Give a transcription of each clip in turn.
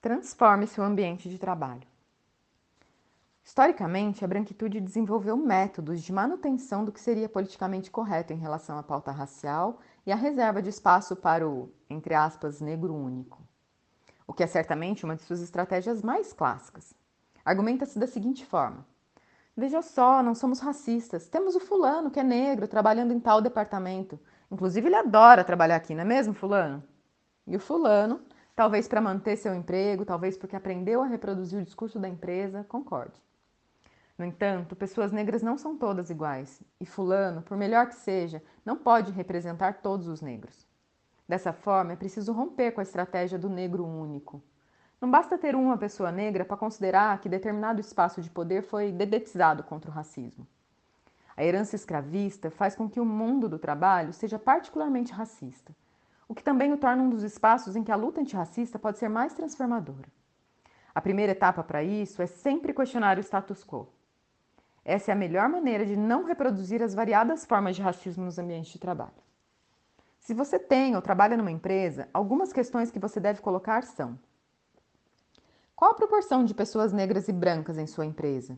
Transforme seu ambiente de trabalho. Historicamente, a branquitude desenvolveu métodos de manutenção do que seria politicamente correto em relação à pauta racial e a reserva de espaço para o, entre aspas, negro único. O que é certamente uma de suas estratégias mais clássicas. Argumenta-se da seguinte forma: Veja só, não somos racistas. Temos o fulano que é negro trabalhando em tal departamento. Inclusive, ele adora trabalhar aqui, não é mesmo, fulano? E o fulano Talvez para manter seu emprego, talvez porque aprendeu a reproduzir o discurso da empresa, concorde. No entanto, pessoas negras não são todas iguais, e Fulano, por melhor que seja, não pode representar todos os negros. Dessa forma, é preciso romper com a estratégia do negro único. Não basta ter uma pessoa negra para considerar que determinado espaço de poder foi dedetizado contra o racismo. A herança escravista faz com que o mundo do trabalho seja particularmente racista o que também o torna um dos espaços em que a luta antirracista pode ser mais transformadora. A primeira etapa para isso é sempre questionar o status quo. Essa é a melhor maneira de não reproduzir as variadas formas de racismo nos ambientes de trabalho. Se você tem ou trabalha numa empresa, algumas questões que você deve colocar são: qual a proporção de pessoas negras e brancas em sua empresa?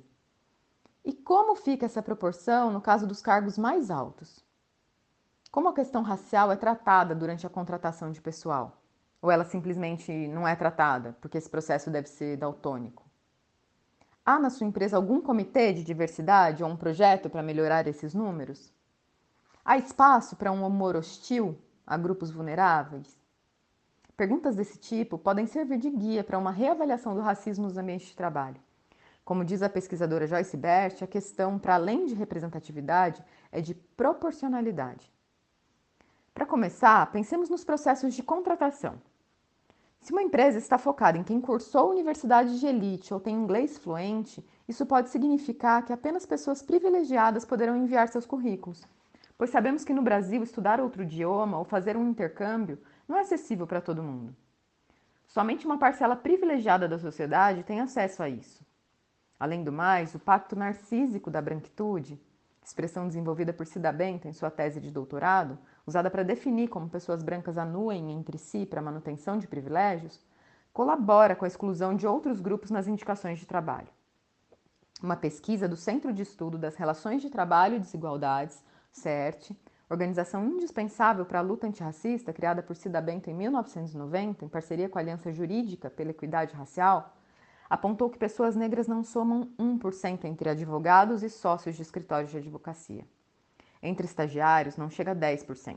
E como fica essa proporção no caso dos cargos mais altos? Como a questão racial é tratada durante a contratação de pessoal? Ou ela simplesmente não é tratada, porque esse processo deve ser daltônico? Há na sua empresa algum comitê de diversidade ou um projeto para melhorar esses números? Há espaço para um humor hostil a grupos vulneráveis? Perguntas desse tipo podem servir de guia para uma reavaliação do racismo nos ambientes de trabalho. Como diz a pesquisadora Joyce Bert, a questão, para além de representatividade, é de proporcionalidade. Para começar, pensemos nos processos de contratação. Se uma empresa está focada em quem cursou universidade de elite ou tem inglês fluente, isso pode significar que apenas pessoas privilegiadas poderão enviar seus currículos, pois sabemos que no Brasil estudar outro idioma ou fazer um intercâmbio não é acessível para todo mundo. Somente uma parcela privilegiada da sociedade tem acesso a isso. Além do mais, o pacto narcísico da branquitude, expressão desenvolvida por Cida Bento em sua tese de doutorado, usada para definir como pessoas brancas anuem entre si para manutenção de privilégios, colabora com a exclusão de outros grupos nas indicações de trabalho. Uma pesquisa do Centro de Estudo das Relações de Trabalho e Desigualdades, CERT, organização indispensável para a luta antirracista criada por Cida Bento em 1990, em parceria com a Aliança Jurídica pela Equidade Racial, apontou que pessoas negras não somam 1% entre advogados e sócios de escritórios de advocacia. Entre estagiários, não chega a 10%.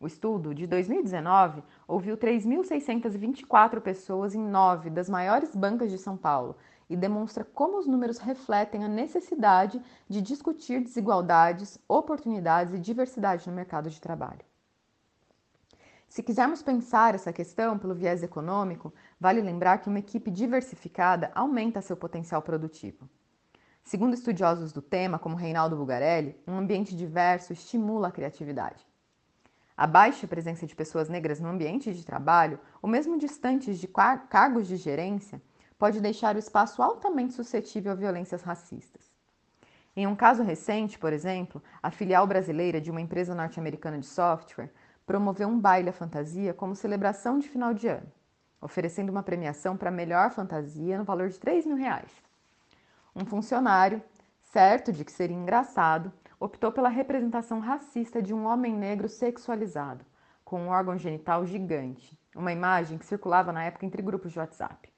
O estudo, de 2019, ouviu 3.624 pessoas em nove das maiores bancas de São Paulo e demonstra como os números refletem a necessidade de discutir desigualdades, oportunidades e diversidade no mercado de trabalho. Se quisermos pensar essa questão pelo viés econômico, vale lembrar que uma equipe diversificada aumenta seu potencial produtivo. Segundo estudiosos do tema, como Reinaldo Bugarelli, um ambiente diverso estimula a criatividade. A baixa presença de pessoas negras no ambiente de trabalho, ou mesmo distantes de car cargos de gerência, pode deixar o espaço altamente suscetível a violências racistas. Em um caso recente, por exemplo, a filial brasileira de uma empresa norte-americana de software promoveu um baile à fantasia como celebração de final de ano, oferecendo uma premiação para a melhor fantasia no valor de 3 mil reais. Um funcionário, certo de que seria engraçado, optou pela representação racista de um homem negro sexualizado, com um órgão genital gigante, uma imagem que circulava na época entre grupos de WhatsApp.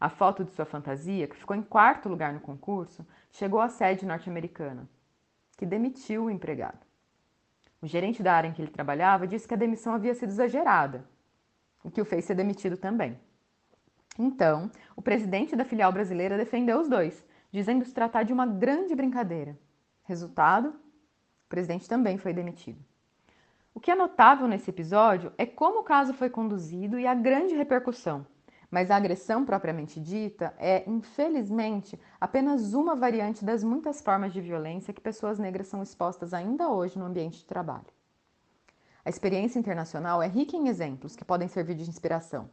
A foto de sua fantasia, que ficou em quarto lugar no concurso, chegou à sede norte-americana, que demitiu o empregado. O gerente da área em que ele trabalhava disse que a demissão havia sido exagerada, o que o fez ser demitido também. Então, o presidente da filial brasileira defendeu os dois dizendo se tratar de uma grande brincadeira. Resultado: o presidente também foi demitido. O que é notável nesse episódio é como o caso foi conduzido e a grande repercussão. Mas a agressão propriamente dita é, infelizmente, apenas uma variante das muitas formas de violência que pessoas negras são expostas ainda hoje no ambiente de trabalho. A experiência internacional é rica em exemplos que podem servir de inspiração.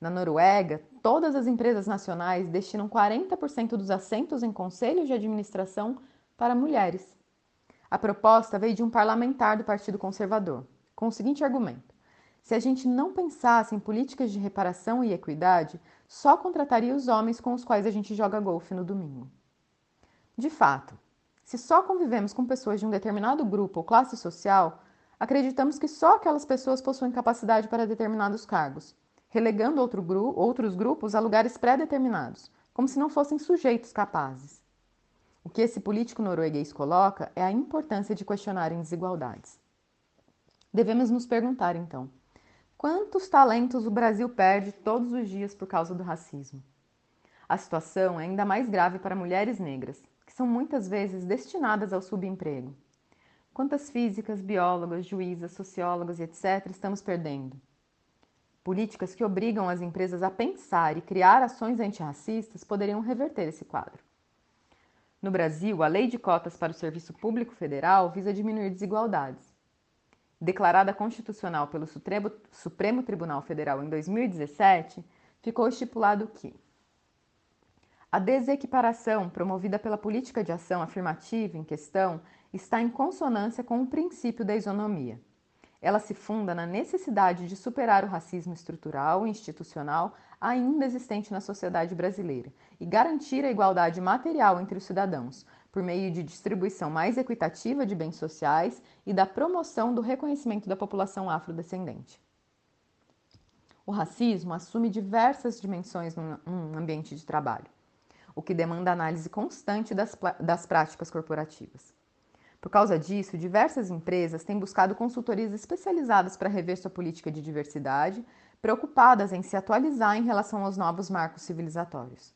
Na Noruega, todas as empresas nacionais destinam 40% dos assentos em conselhos de administração para mulheres. A proposta veio de um parlamentar do Partido Conservador, com o seguinte argumento: Se a gente não pensasse em políticas de reparação e equidade, só contrataria os homens com os quais a gente joga golfe no domingo. De fato, se só convivemos com pessoas de um determinado grupo ou classe social, acreditamos que só aquelas pessoas possuem capacidade para determinados cargos, relegando outro gru outros grupos a lugares pré-determinados, como se não fossem sujeitos capazes. O que esse político norueguês coloca é a importância de questionarem desigualdades. Devemos nos perguntar, então, Quantos talentos o Brasil perde todos os dias por causa do racismo? A situação é ainda mais grave para mulheres negras, que são muitas vezes destinadas ao subemprego. Quantas físicas, biólogas, juízas, sociólogas e etc. estamos perdendo? Políticas que obrigam as empresas a pensar e criar ações antirracistas poderiam reverter esse quadro. No Brasil, a Lei de Cotas para o Serviço Público Federal visa diminuir desigualdades declarada constitucional pelo Supremo, Tribunal Federal em 2017, ficou estipulado que a desequiparação promovida pela política de ação afirmativa em questão está em consonância com o princípio da isonomia. Ela se funda na necessidade de superar o racismo estrutural e institucional ainda existente na sociedade brasileira e garantir a igualdade material entre os cidadãos, por meio de distribuição mais equitativa de bens sociais e da promoção do reconhecimento da população afrodescendente. O racismo assume diversas dimensões num ambiente de trabalho, o que demanda análise constante das, das práticas corporativas. Por causa disso, diversas empresas têm buscado consultorias especializadas para rever sua política de diversidade, preocupadas em se atualizar em relação aos novos marcos civilizatórios.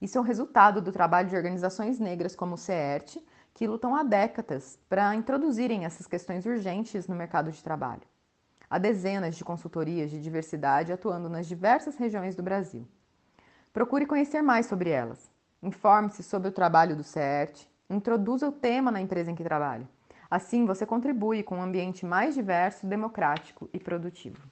Isso é o resultado do trabalho de organizações negras como o CERT, que lutam há décadas para introduzirem essas questões urgentes no mercado de trabalho. Há dezenas de consultorias de diversidade atuando nas diversas regiões do Brasil. Procure conhecer mais sobre elas. Informe-se sobre o trabalho do CERT, introduza o tema na empresa em que trabalha. Assim, você contribui com um ambiente mais diverso, democrático e produtivo.